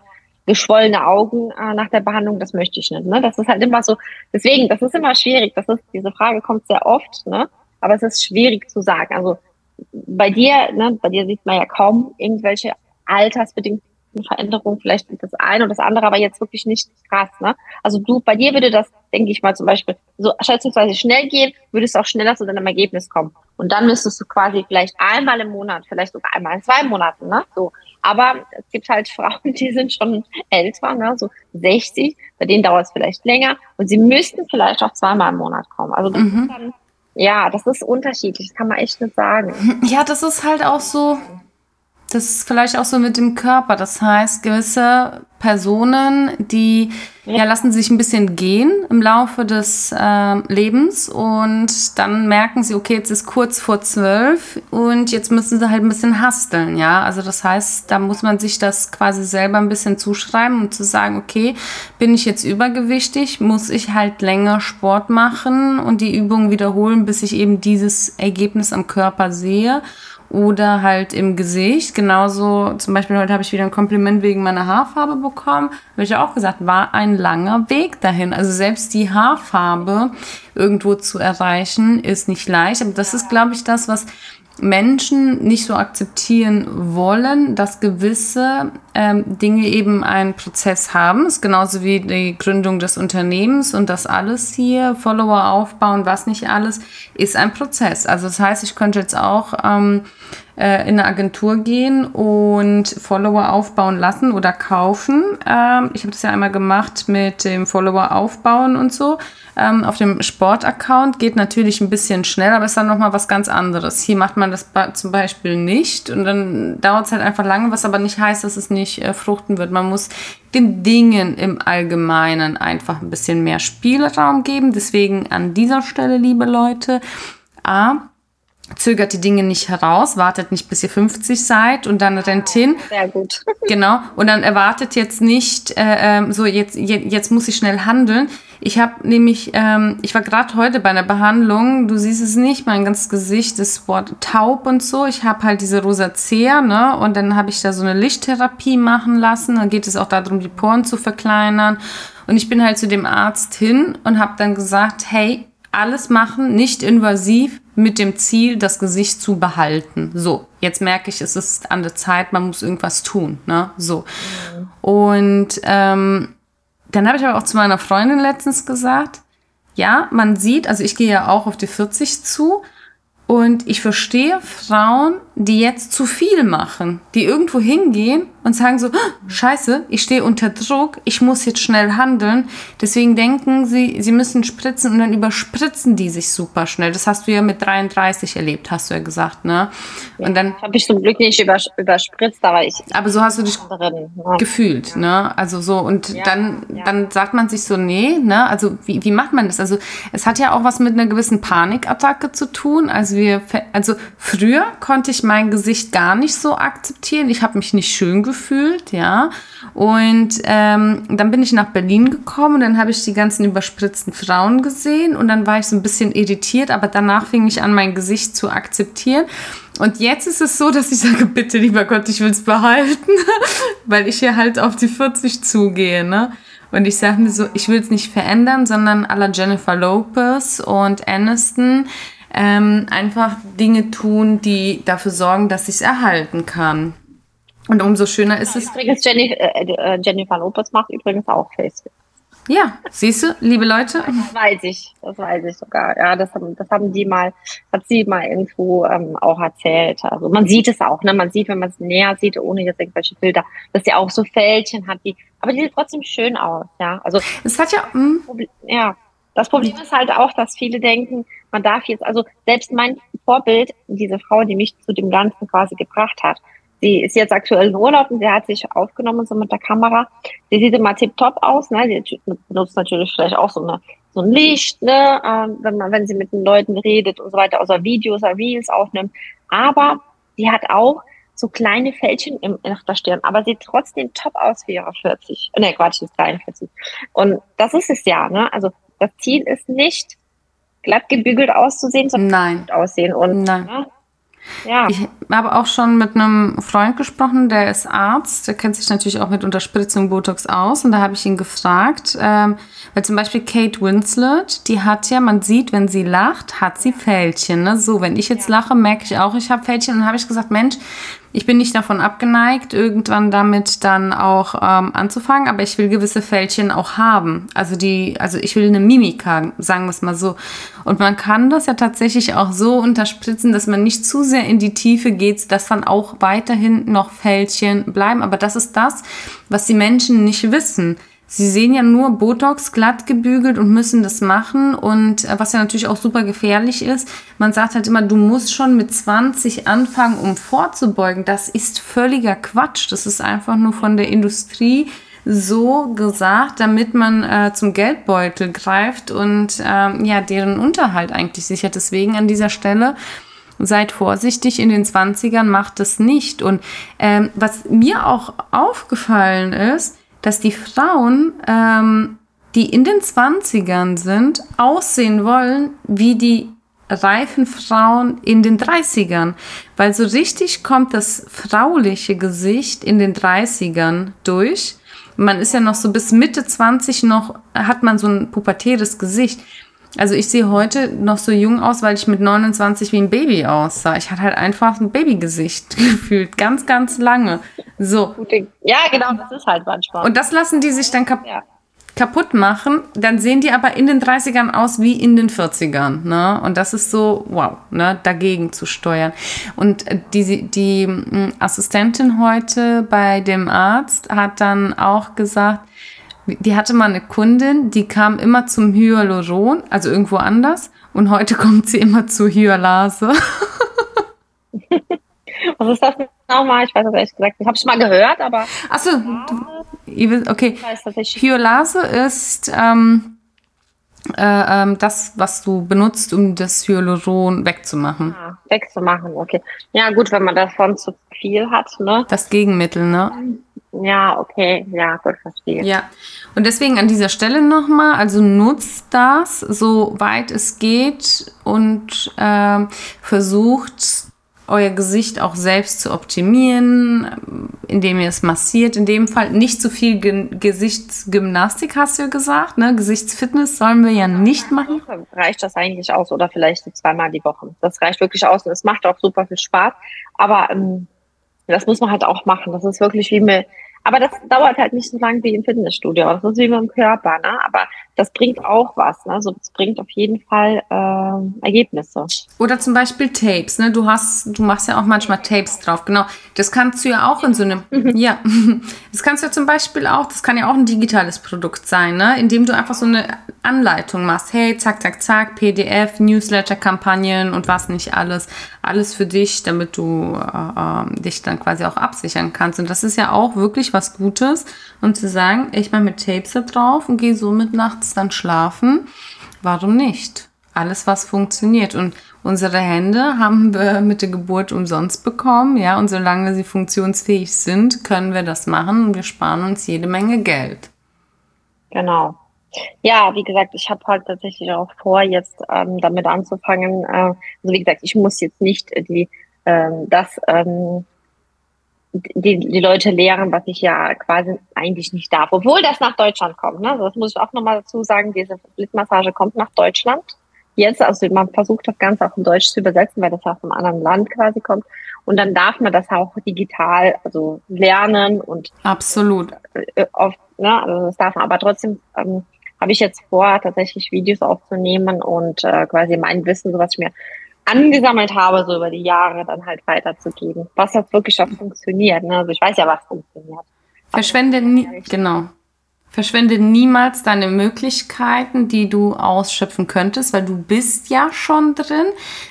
geschwollene Augen äh, nach der Behandlung, das möchte ich nicht. Ne? Das ist halt immer so, deswegen, das ist immer schwierig. Das ist, diese Frage kommt sehr oft, ne? aber es ist schwierig zu sagen. Also bei dir, ne, bei dir sieht man ja kaum irgendwelche altersbedingten Veränderungen, vielleicht das eine oder das andere, aber jetzt wirklich nicht krass. Ne? Also du, bei dir würde das, denke ich mal, zum Beispiel so schätzungsweise schnell gehen, würdest du auch schneller zu deinem Ergebnis kommen. Und dann müsstest du quasi vielleicht einmal im Monat, vielleicht sogar einmal in zwei Monaten, ne? So aber es gibt halt Frauen, die sind schon älter, ne, so 60, bei denen dauert es vielleicht länger und sie müssten vielleicht auch zweimal im Monat kommen. Also das mhm. ist dann, ja, das ist unterschiedlich, das kann man echt nicht sagen. Ja, das ist halt auch so, das ist vielleicht auch so mit dem Körper. Das heißt, gewisse Personen, die ja, lassen sich ein bisschen gehen im Laufe des äh, Lebens und dann merken sie, okay, jetzt ist kurz vor zwölf und jetzt müssen sie halt ein bisschen hasteln, ja. Also das heißt, da muss man sich das quasi selber ein bisschen zuschreiben, um zu sagen, okay, bin ich jetzt übergewichtig, muss ich halt länger Sport machen und die Übungen wiederholen, bis ich eben dieses Ergebnis am Körper sehe oder halt im Gesicht. Genauso, zum Beispiel heute habe ich wieder ein Kompliment wegen meiner Haarfarbe bekommen. Habe ich auch gesagt, war ein langer Weg dahin. Also selbst die Haarfarbe irgendwo zu erreichen, ist nicht leicht. Aber das ist, glaube ich, das, was Menschen nicht so akzeptieren wollen, dass gewisse ähm, Dinge eben einen Prozess haben. Das ist genauso wie die Gründung des Unternehmens und das alles hier, Follower aufbauen, was nicht alles, ist ein Prozess. Also das heißt, ich könnte jetzt auch ähm, äh, in eine Agentur gehen und Follower aufbauen lassen oder kaufen. Ähm, ich habe das ja einmal gemacht mit dem Follower aufbauen und so. Ähm, auf dem Sportaccount geht natürlich ein bisschen schneller, aber ist dann nochmal was ganz anderes. Hier macht man das zum Beispiel nicht und dann dauert es halt einfach lange, was aber nicht heißt, dass es nicht äh, fruchten wird. Man muss den Dingen im Allgemeinen einfach ein bisschen mehr Spielraum geben. Deswegen an dieser Stelle, liebe Leute, A, zögert die Dinge nicht heraus, wartet nicht bis ihr 50 seid und dann rennt hin. Sehr gut. Genau. Und dann erwartet jetzt nicht, äh, ähm, so jetzt, jetzt muss ich schnell handeln. Ich habe nämlich, ähm, ich war gerade heute bei einer Behandlung, du siehst es nicht, mein ganzes Gesicht ist Wort taub und so. Ich habe halt diese Rosacea, ne? Und dann habe ich da so eine Lichttherapie machen lassen. Dann geht es auch darum, die Poren zu verkleinern. Und ich bin halt zu dem Arzt hin und habe dann gesagt, hey, alles machen, nicht invasiv, mit dem Ziel, das Gesicht zu behalten. So, jetzt merke ich, es ist an der Zeit, man muss irgendwas tun. Ne? So. Mhm. Und ähm, dann habe ich aber auch zu meiner Freundin letztens gesagt, ja, man sieht, also ich gehe ja auch auf die 40 zu und ich verstehe Frauen, die jetzt zu viel machen, die irgendwo hingehen und sagen so, ah, scheiße, ich stehe unter Druck, ich muss jetzt schnell handeln. Deswegen denken sie, sie müssen spritzen und dann überspritzen die sich super schnell. Das hast du ja mit 33 erlebt, hast du ja gesagt, ne? Und dann habe ich zum Glück nicht übers überspritzt, aber ich. Aber so hast du dich drin, ja. gefühlt, ja. ne? Also so und ja, dann dann sagt man sich so, nee, ne? Also wie, wie macht man das? Also es hat ja auch was mit einer gewissen Panikattacke zu tun. Also wir, also früher konnte ich mein Gesicht gar nicht so akzeptieren. Ich habe mich nicht schön gefühlt, ja. Und ähm, dann bin ich nach Berlin gekommen und dann habe ich die ganzen überspritzten Frauen gesehen und dann war ich so ein bisschen irritiert, aber danach fing ich an, mein Gesicht zu akzeptieren. Und jetzt ist es so, dass ich sage, bitte, lieber Gott, ich will es behalten, weil ich hier halt auf die 40 zugehe, ne? Und ich sage mir so, ich will es nicht verändern, sondern à la Jennifer Lopez und Aniston ähm, einfach Dinge tun, die dafür sorgen, dass ich es erhalten kann. Und umso schöner ist es. Übrigens, Jenny, äh, äh, Jennifer Lopez macht übrigens auch Facebook. Ja, siehst du, liebe Leute. Das weiß ich, das weiß ich sogar. Ja, das haben, das haben die mal, hat sie mal irgendwo ähm, auch erzählt. Also man sieht es auch, ne? Man sieht, wenn man es näher sieht, ohne jetzt irgendwelche Bilder, dass sie auch so Fältchen hat, die, aber die sieht trotzdem schön aus, ja. Also es hat ja, mh. ja. Das Problem ist halt auch, dass viele denken, man darf jetzt, also selbst mein Vorbild, diese Frau, die mich zu dem Ganzen quasi gebracht hat, Sie ist jetzt aktuell in Urlaub und sie hat sich aufgenommen so mit der Kamera. Sie sieht immer tipptopp aus, ne? Sie benutzt natürlich vielleicht auch so, eine, so ein Licht, ne? Ähm, wenn man, wenn sie mit den Leuten redet und so weiter, außer Videos oder Reels aufnimmt. Aber sie hat auch so kleine Fältchen im, nach der Stirn, aber sieht trotzdem top aus für ihre 40. Ne, Quatsch, ist 43. Und das ist es ja, ne? Also das Ziel ist nicht, glatt gebügelt auszusehen, sondern Nein. aussehen. Und, Nein. Ne? Ja. Ich habe auch schon mit einem Freund gesprochen, der ist Arzt, der kennt sich natürlich auch mit Unterspritzung Botox aus. Und da habe ich ihn gefragt, ähm, weil zum Beispiel Kate Winslet, die hat ja, man sieht, wenn sie lacht, hat sie Fältchen. Ne? So, wenn ich jetzt lache, merke ich auch, ich habe Fältchen. Und dann habe ich gesagt, Mensch, ich bin nicht davon abgeneigt, irgendwann damit dann auch ähm, anzufangen, aber ich will gewisse Fältchen auch haben. Also die, also ich will eine Mimik haben, sagen wir es mal so. Und man kann das ja tatsächlich auch so unterspritzen, dass man nicht zu sehr in die Tiefe geht, dass dann auch weiterhin noch Fältchen bleiben. Aber das ist das, was die Menschen nicht wissen. Sie sehen ja nur Botox glatt gebügelt und müssen das machen. Und äh, was ja natürlich auch super gefährlich ist, man sagt halt immer, du musst schon mit 20 anfangen, um vorzubeugen. Das ist völliger Quatsch. Das ist einfach nur von der Industrie so gesagt, damit man äh, zum Geldbeutel greift und ähm, ja, deren Unterhalt eigentlich sichert. Deswegen an dieser Stelle seid vorsichtig, in den 20ern macht es nicht. Und ähm, was mir auch aufgefallen ist, dass die Frauen, ähm, die in den 20ern sind, aussehen wollen wie die reifen Frauen in den 30ern. Weil so richtig kommt das frauliche Gesicht in den 30ern durch. Man ist ja noch so bis Mitte 20 noch, hat man so ein pubertäres Gesicht. Also ich sehe heute noch so jung aus, weil ich mit 29 wie ein Baby aussah. Ich hatte halt einfach ein Babygesicht gefühlt, ganz, ganz lange. So. Ja, genau, das ist halt manchmal. Und das lassen die sich dann kap ja. kaputt machen. Dann sehen die aber in den 30ern aus wie in den 40ern. Ne? Und das ist so, wow, ne? dagegen zu steuern. Und die, die hm, Assistentin heute bei dem Arzt hat dann auch gesagt, die hatte mal eine Kundin, die kam immer zum Hyaluron, also irgendwo anders, und heute kommt sie immer zur Hyalase. Was ist das nochmal? Ich weiß das ehrlich gesagt. Ich habe es mal gehört, aber. Achso, okay. Hyalase ist ähm, äh, ähm, das, was du benutzt, um das Hyaluron wegzumachen. Ah, wegzumachen, okay. Ja, gut, wenn man davon zu viel hat, ne? Das Gegenmittel, ne? Ja, okay, ja, gut, verstehe. Ja, und deswegen an dieser Stelle nochmal, also nutzt das, soweit es geht und äh, versucht euer Gesicht auch selbst zu optimieren, indem ihr es massiert. In dem Fall nicht zu viel Ge Gesichtsgymnastik, hast du ja gesagt. Ne? Gesichtsfitness sollen wir ja nicht machen. Reicht das eigentlich aus oder vielleicht zweimal die Woche. Das reicht wirklich aus und es macht auch super viel Spaß. Aber ähm, das muss man halt auch machen. Das ist wirklich wie mit, aber das dauert halt nicht so lange wie im Fitnessstudio. Das ist wie mit dem Körper, ne? Aber das bringt auch was. Ne? Also das bringt auf jeden Fall äh, Ergebnisse. Oder zum Beispiel Tapes. Ne? Du hast, du machst ja auch manchmal Tapes drauf. Genau. Das kannst du ja auch in so einem. Mhm. ja. Das kannst du ja zum Beispiel auch. Das kann ja auch ein digitales Produkt sein, ne? Indem du einfach so eine Anleitung machst. Hey, zack, zack, zack, PDF, Newsletter-Kampagnen und was nicht alles. Alles für dich, damit du äh, äh, dich dann quasi auch absichern kannst. Und das ist ja auch wirklich was Gutes. Und zu sagen, ich mache mit Tapes da drauf und gehe somit nachts dann schlafen. Warum nicht? alles, was funktioniert. Und unsere Hände haben wir mit der Geburt umsonst bekommen, ja, und solange sie funktionsfähig sind, können wir das machen und wir sparen uns jede Menge Geld. Genau. Ja, wie gesagt, ich habe halt tatsächlich auch vor, jetzt ähm, damit anzufangen. Äh, also wie gesagt, ich muss jetzt nicht die ähm, das ähm, die, die Leute lehren, was ich ja quasi eigentlich nicht darf, obwohl das nach Deutschland kommt. Ne? Also das muss ich auch nochmal dazu sagen, diese Blitzmassage kommt nach Deutschland. Jetzt, also man versucht das Ganze auch in Deutsch zu übersetzen, weil das aus einem anderen Land quasi kommt. Und dann darf man das auch digital, also lernen und absolut. Äh, oft, ne, also das darf man, aber trotzdem ähm, habe ich jetzt vor, tatsächlich Videos aufzunehmen und äh, quasi mein Wissen, so was ich mir angesammelt habe, so über die Jahre dann halt weiterzugeben. Was das wirklich auch funktioniert. Ne? Also ich weiß ja, was funktioniert. Verschwende nie, genau. Verschwende niemals deine Möglichkeiten, die du ausschöpfen könntest, weil du bist ja schon drin.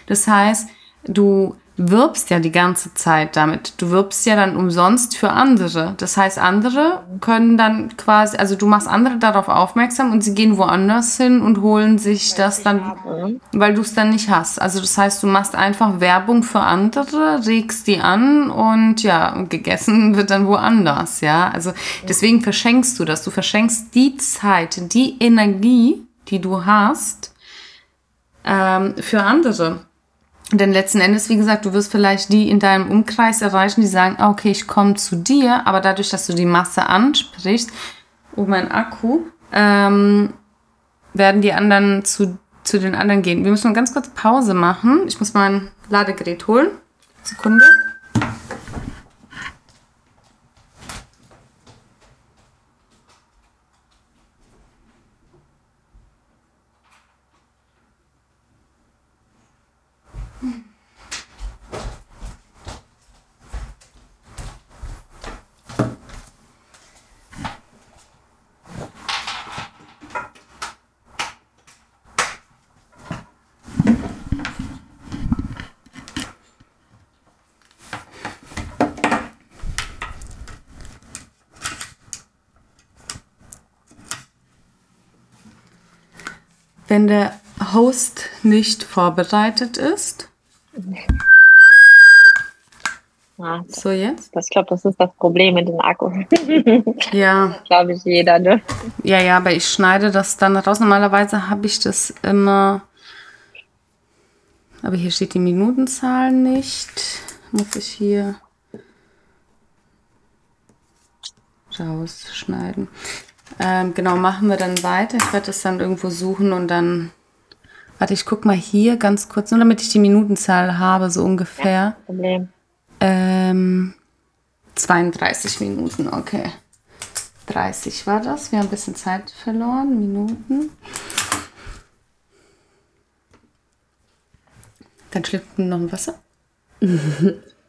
Das heißt, du wirbst ja die ganze Zeit damit. Du wirbst ja dann umsonst für andere. Das heißt, andere können dann quasi, also du machst andere darauf aufmerksam und sie gehen woanders hin und holen sich weil das dann, habe. weil du es dann nicht hast. Also das heißt, du machst einfach Werbung für andere, regst die an und ja, gegessen wird dann woanders, ja. Also deswegen verschenkst du das. Du verschenkst die Zeit, die Energie, die du hast, ähm, für andere. Denn letzten Endes, wie gesagt, du wirst vielleicht die in deinem Umkreis erreichen, die sagen, ah, okay, ich komme zu dir, aber dadurch, dass du die Masse ansprichst, oh mein Akku, ähm, werden die anderen zu, zu den anderen gehen. Wir müssen ganz kurz Pause machen. Ich muss mein Ladegerät holen. Sekunde. Wenn der Host nicht vorbereitet ist. Ja, so jetzt? Das, ich glaube, das ist das Problem mit den Akkus. ja. glaube ich jeder, ne? Ja, ja, aber ich schneide das dann raus. Normalerweise habe ich das immer. Aber hier steht die Minutenzahl nicht. Muss ich hier rausschneiden. Ähm, genau, machen wir dann weiter. Ich werde das dann irgendwo suchen und dann. Warte, ich guck mal hier ganz kurz, nur damit ich die Minutenzahl habe, so ungefähr. Ja, Problem. Ähm, 32 Minuten, okay. 30 war das. Wir haben ein bisschen Zeit verloren. Minuten. Dann schlüpft noch ein Wasser.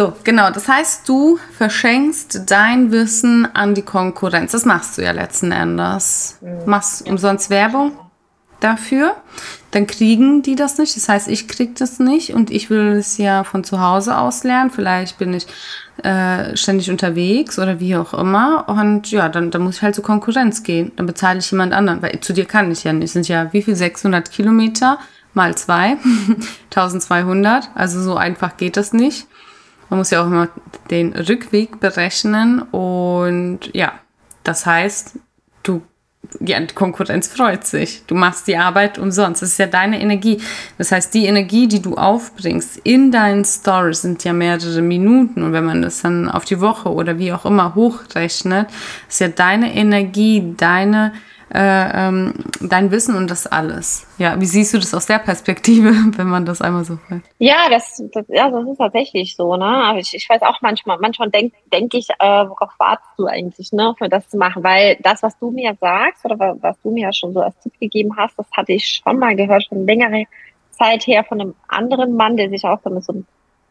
So, genau. Das heißt, du verschenkst dein Wissen an die Konkurrenz. Das machst du ja letzten Endes. Mhm. Machst umsonst Werbung dafür. Dann kriegen die das nicht. Das heißt, ich krieg das nicht und ich will es ja von zu Hause aus lernen. Vielleicht bin ich äh, ständig unterwegs oder wie auch immer. Und ja, dann, dann muss ich halt zur Konkurrenz gehen. Dann bezahle ich jemand anderen. Weil zu dir kann ich ja nicht. Es sind ja wie viel? 600 Kilometer mal zwei. 1200. Also so einfach geht das nicht. Man muss ja auch immer den Rückweg berechnen und ja, das heißt, du die Konkurrenz freut sich. Du machst die Arbeit umsonst. Das ist ja deine Energie. Das heißt, die Energie, die du aufbringst in deinen Stories, sind ja mehrere Minuten. Und wenn man das dann auf die Woche oder wie auch immer hochrechnet, ist ja deine Energie, deine äh, ähm, dein Wissen und das alles. Ja, wie siehst du das aus der Perspektive, wenn man das einmal so fragt? Ja, das, das, ja, das ist tatsächlich so, ne? Ich, ich weiß auch manchmal, manchmal denke denk ich, äh, worauf wartest du eigentlich, ne, für das zu machen? Weil das, was du mir sagst oder was du mir ja schon so als Tipp gegeben hast, das hatte ich schon mal gehört, schon längere Zeit her von einem anderen Mann, der sich auch damit so ein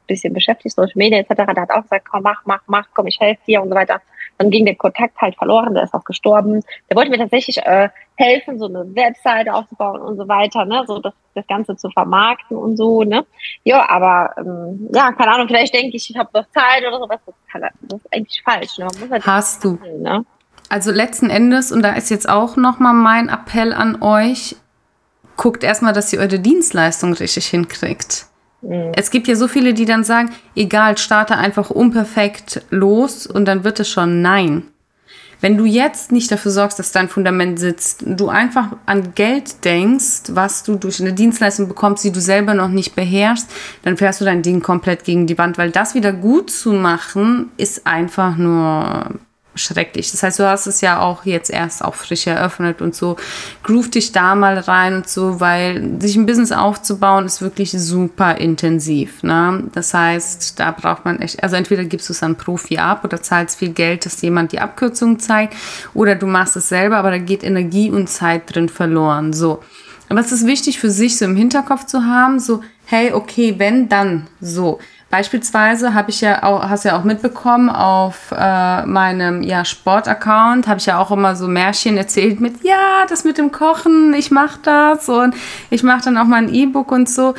bisschen beschäftigt, Social Media etc., der hat auch gesagt, komm, mach, mach, mach, komm, ich helfe dir und so weiter. Dann ging der Kontakt halt verloren, der ist auch gestorben. Der wollte mir tatsächlich äh, helfen, so eine Webseite aufzubauen und so weiter, ne, so das, das Ganze zu vermarkten und so, ne. Ja, aber ähm, ja, keine Ahnung, vielleicht denke ich, ich habe doch Zeit oder sowas. Das, das ist eigentlich falsch. Ne? Halt Hast du? Ne? Also letzten Endes, und da ist jetzt auch nochmal mein Appell an euch, guckt erstmal, dass ihr eure Dienstleistung richtig hinkriegt. Mhm. Es gibt ja so viele, die dann sagen, egal, starte einfach unperfekt los und dann wird es schon nein. Wenn du jetzt nicht dafür sorgst, dass dein Fundament sitzt, du einfach an Geld denkst, was du durch eine Dienstleistung bekommst, die du selber noch nicht beherrschst, dann fährst du dein Ding komplett gegen die Wand, weil das wieder gut zu machen, ist einfach nur schrecklich. Das heißt, du hast es ja auch jetzt erst auch frisch eröffnet und so. Groove dich da mal rein und so, weil sich ein Business aufzubauen ist wirklich super intensiv. Ne? Das heißt, da braucht man echt, also entweder gibst du es an Profi ab oder zahlst viel Geld, dass jemand die Abkürzung zeigt oder du machst es selber, aber da geht Energie und Zeit drin verloren. So. Aber es ist wichtig für sich so im Hinterkopf zu haben, so, hey, okay, wenn, dann so. Beispielsweise habe ich ja auch, hast ja auch mitbekommen, auf äh, meinem ja, Sportaccount habe ich ja auch immer so Märchen erzählt mit, ja, das mit dem Kochen, ich mache das und ich mache dann auch mal ein E-Book und so.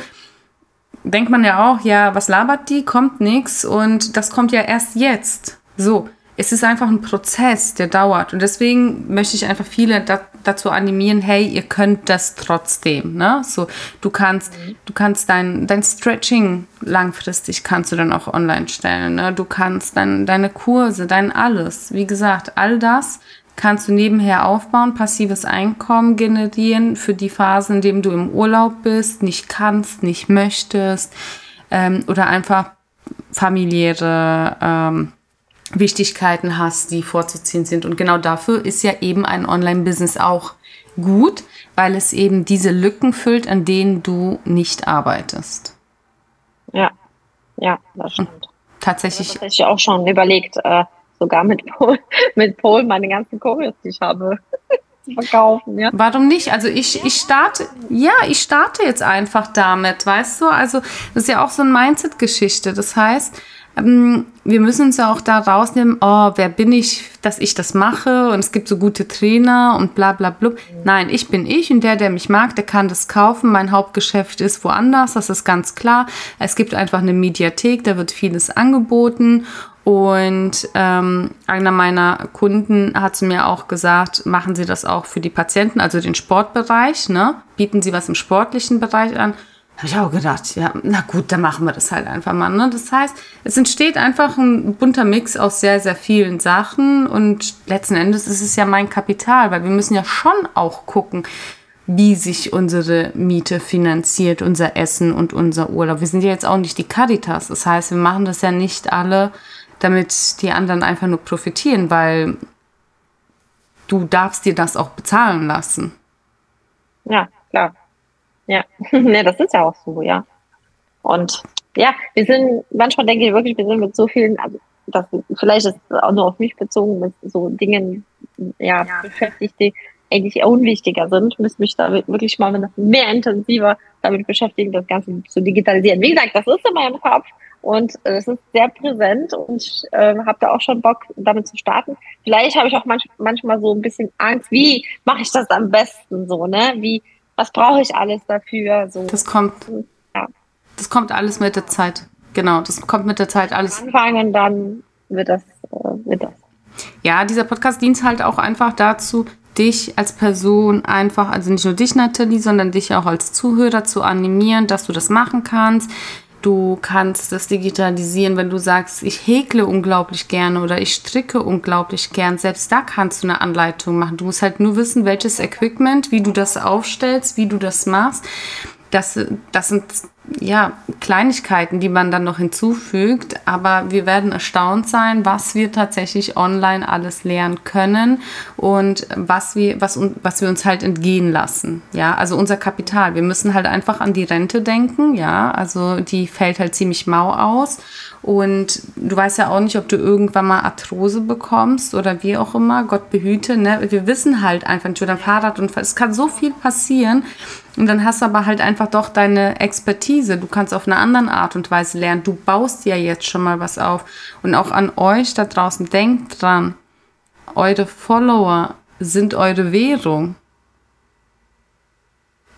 Denkt man ja auch, ja, was labert die? Kommt nichts und das kommt ja erst jetzt. So, es ist einfach ein Prozess, der dauert. Und deswegen möchte ich einfach viele da, dazu animieren, hey, ihr könnt das trotzdem. Ne? So, du kannst, mhm. du kannst dein, dein Stretching langfristig kannst du dann auch online stellen. Ne? Du kannst dein, deine Kurse, dein alles. Wie gesagt, all das kannst du nebenher aufbauen, passives Einkommen generieren für die Phasen, in denen du im Urlaub bist, nicht kannst, nicht möchtest ähm, oder einfach familiäre ähm, Wichtigkeiten hast, die vorzuziehen sind. Und genau dafür ist ja eben ein Online-Business auch gut, weil es eben diese Lücken füllt, an denen du nicht arbeitest. Ja, ja, das stimmt. Und tatsächlich. Das ich auch schon überlegt, äh, sogar mit Pol, mit Pol meine ganzen Choreos, die ich habe, zu verkaufen. Ja. Warum nicht? Also ich, ich starte, ja, ich starte jetzt einfach damit, weißt du? Also das ist ja auch so eine Mindset-Geschichte. Das heißt, wir müssen uns ja auch da rausnehmen, oh, wer bin ich, dass ich das mache und es gibt so gute Trainer und bla bla bla. Nein, ich bin ich und der, der mich mag, der kann das kaufen. Mein Hauptgeschäft ist woanders, das ist ganz klar. Es gibt einfach eine Mediathek, da wird vieles angeboten und ähm, einer meiner Kunden hat zu mir auch gesagt, machen Sie das auch für die Patienten, also den Sportbereich, ne? Bieten Sie was im sportlichen Bereich an? Habe ich auch gedacht, ja, na gut, dann machen wir das halt einfach mal. Ne? Das heißt, es entsteht einfach ein bunter Mix aus sehr, sehr vielen Sachen und letzten Endes ist es ja mein Kapital, weil wir müssen ja schon auch gucken, wie sich unsere Miete finanziert, unser Essen und unser Urlaub. Wir sind ja jetzt auch nicht die Caritas. Das heißt, wir machen das ja nicht alle, damit die anderen einfach nur profitieren, weil du darfst dir das auch bezahlen lassen. Ja, klar. Ja, ne, das ist ja auch so, ja. Und ja, wir sind, manchmal denke ich wirklich, wir sind mit so vielen, also das, vielleicht ist es auch nur auf mich bezogen, mit so Dingen ja, ja. beschäftigt, die eigentlich unwichtiger sind, müsste mich da wirklich mal mehr intensiver damit beschäftigen, das Ganze zu digitalisieren. Wie gesagt, das ist in meinem Kopf und es ist sehr präsent und ich äh, habe da auch schon Bock, damit zu starten. Vielleicht habe ich auch manch, manchmal so ein bisschen Angst, wie mache ich das am besten so, ne? Wie was brauche ich alles dafür? So. Das kommt. Ja. Das kommt alles mit der Zeit. Genau, das kommt mit der Zeit alles. Anfangen, dann wird das, äh, wird das. Ja, dieser Podcast dient halt auch einfach dazu, dich als Person einfach, also nicht nur dich Nathalie, sondern dich auch als Zuhörer zu animieren, dass du das machen kannst, Du kannst das digitalisieren, wenn du sagst, ich häkle unglaublich gerne oder ich stricke unglaublich gern. Selbst da kannst du eine Anleitung machen. Du musst halt nur wissen, welches Equipment, wie du das aufstellst, wie du das machst. Das, das sind ja, Kleinigkeiten, die man dann noch hinzufügt, aber wir werden erstaunt sein, was wir tatsächlich online alles lernen können und was wir, was, was wir uns halt entgehen lassen. Ja, also unser Kapital. Wir müssen halt einfach an die Rente denken, ja, also die fällt halt ziemlich mau aus und du weißt ja auch nicht, ob du irgendwann mal Arthrose bekommst oder wie auch immer. Gott behüte. Ne? Wir wissen halt einfach nicht, oder ein Fahrradunfall. Es kann so viel passieren. Und dann hast du aber halt einfach doch deine Expertise. Du kannst auf eine andere Art und Weise lernen. Du baust ja jetzt schon mal was auf. Und auch an euch da draußen, denkt dran. Eure Follower sind eure Währung.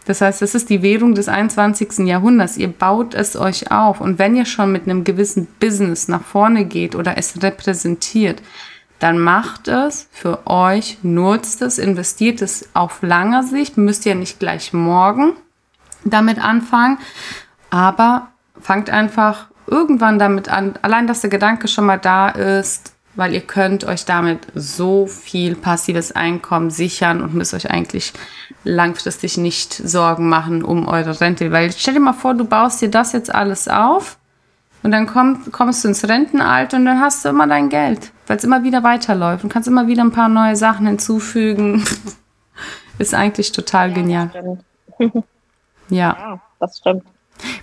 Das heißt, das ist die Währung des 21. Jahrhunderts. Ihr baut es euch auf. Und wenn ihr schon mit einem gewissen Business nach vorne geht oder es repräsentiert, dann macht es für euch, nutzt es, investiert es auf langer Sicht. Müsst ihr nicht gleich morgen damit anfangen, aber fangt einfach irgendwann damit an. Allein, dass der Gedanke schon mal da ist, weil ihr könnt euch damit so viel passives Einkommen sichern und müsst euch eigentlich langfristig nicht Sorgen machen um eure Rente. Weil stell dir mal vor, du baust dir das jetzt alles auf und dann komm, kommst du ins Rentenalter und dann hast du immer dein Geld, weil es immer wieder weiterläuft und kannst immer wieder ein paar neue Sachen hinzufügen. Ist eigentlich total ja, genial. ja. ja, das stimmt.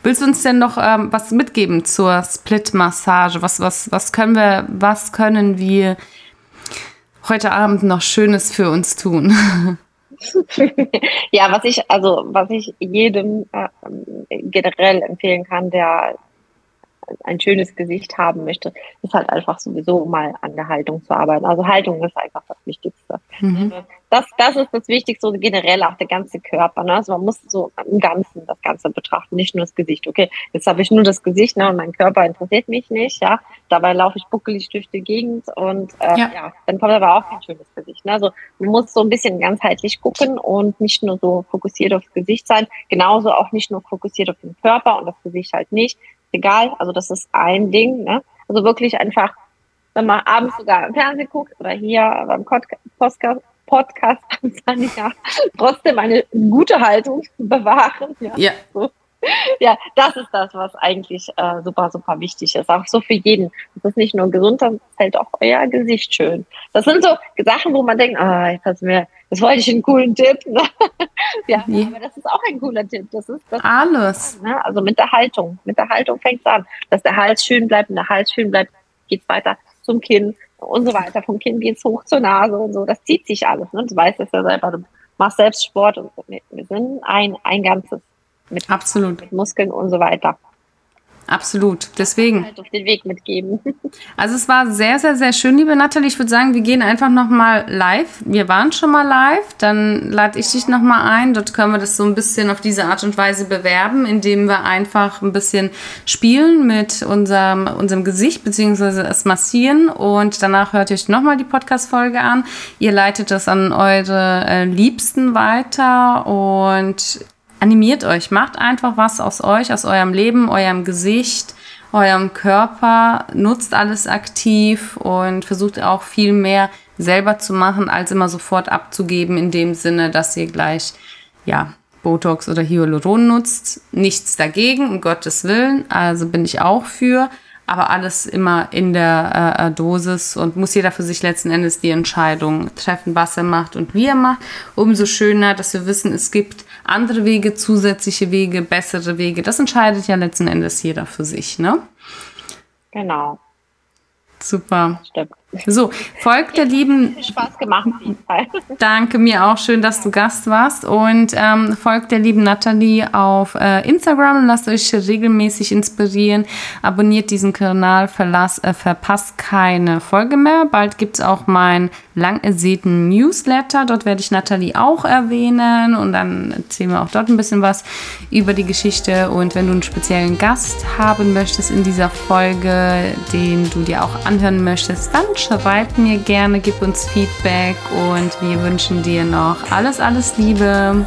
Willst du uns denn noch ähm, was mitgeben zur Split-Massage? Was, was, was können wir, was können wir heute Abend noch Schönes für uns tun? ja, was ich, also was ich jedem äh, generell empfehlen kann, der ein schönes Gesicht haben möchte, ist halt einfach sowieso mal an der Haltung zu arbeiten. Also Haltung ist einfach das Wichtigste. Mhm. Das, das ist das Wichtigste, generell auch der ganze Körper. Ne? Also man muss so im Ganzen das Ganze betrachten, nicht nur das Gesicht. Okay, jetzt habe ich nur das Gesicht ne, und mein Körper interessiert mich nicht. Ja, dabei laufe ich buckelig durch die Gegend und äh, ja. ja. dann kommt aber auch kein schönes Gesicht. Ne? Also man muss so ein bisschen ganzheitlich gucken und nicht nur so fokussiert aufs Gesicht sein, genauso auch nicht nur fokussiert auf den Körper und das Gesicht halt nicht. Egal, also das ist ein Ding. Ne? Also wirklich einfach wenn man abends sogar im Fernsehen guckt oder hier beim Podcast, Podcast ja, trotzdem eine gute Haltung bewahren. Ja. ja. So. Ja, das ist das, was eigentlich äh, super, super wichtig ist. Auch so für jeden. Das ist nicht nur gesund, das hält auch euer Gesicht schön. Das sind so Sachen, wo man denkt, ah, jetzt hast du mir, das wollte ich einen coolen Tipp. Ja, ja, aber das ist auch ein cooler Tipp. Das ist das alles. ne? Also mit der Haltung. Mit der Haltung fängt es an. Dass der Hals schön bleibt, wenn der Hals schön bleibt, geht's weiter zum Kinn und so weiter. Vom Kinn geht es hoch zur Nase und so. Das zieht sich alles. Ne? Du weißt es ja selber. Du machst selbst Sport und wir sind ein, ein Ganzes. Mit, Absolut. mit Muskeln und so weiter. Absolut. Deswegen. Halt auf den Weg mitgeben. Also es war sehr, sehr, sehr schön, liebe Nathalie. Ich würde sagen, wir gehen einfach nochmal live. Wir waren schon mal live. Dann lade ich dich nochmal ein. Dort können wir das so ein bisschen auf diese Art und Weise bewerben, indem wir einfach ein bisschen spielen mit unserem, unserem Gesicht, beziehungsweise es massieren. Und danach hört ihr euch nochmal die Podcast-Folge an. Ihr leitet das an eure äh, Liebsten weiter und animiert euch, macht einfach was aus euch, aus eurem Leben, eurem Gesicht, eurem Körper, nutzt alles aktiv und versucht auch viel mehr selber zu machen, als immer sofort abzugeben, in dem Sinne, dass ihr gleich, ja, Botox oder Hyaluron nutzt. Nichts dagegen, um Gottes Willen. Also bin ich auch für. Aber alles immer in der äh, Dosis und muss jeder für sich letzten Endes die Entscheidung treffen, was er macht und wie er macht. Umso schöner, dass wir wissen, es gibt andere Wege, zusätzliche Wege, bessere Wege. Das entscheidet ja letzten Endes jeder für sich, ne? Genau. Super. Stimmt. So, folgt der lieben. Spaß gemacht. Danke mir auch. Schön, dass du Gast warst. Und ähm, folgt der lieben Nathalie auf äh, Instagram. Lasst euch regelmäßig inspirieren. Abonniert diesen Kanal, verlass, äh, verpasst keine Folge mehr. Bald gibt es auch meinen lang ersehnten Newsletter. Dort werde ich Nathalie auch erwähnen. Und dann erzählen wir auch dort ein bisschen was über die Geschichte. Und wenn du einen speziellen Gast haben möchtest in dieser Folge, den du dir auch anhören möchtest, dann schreib mir gerne, gib uns Feedback und wir wünschen dir noch alles, alles Liebe.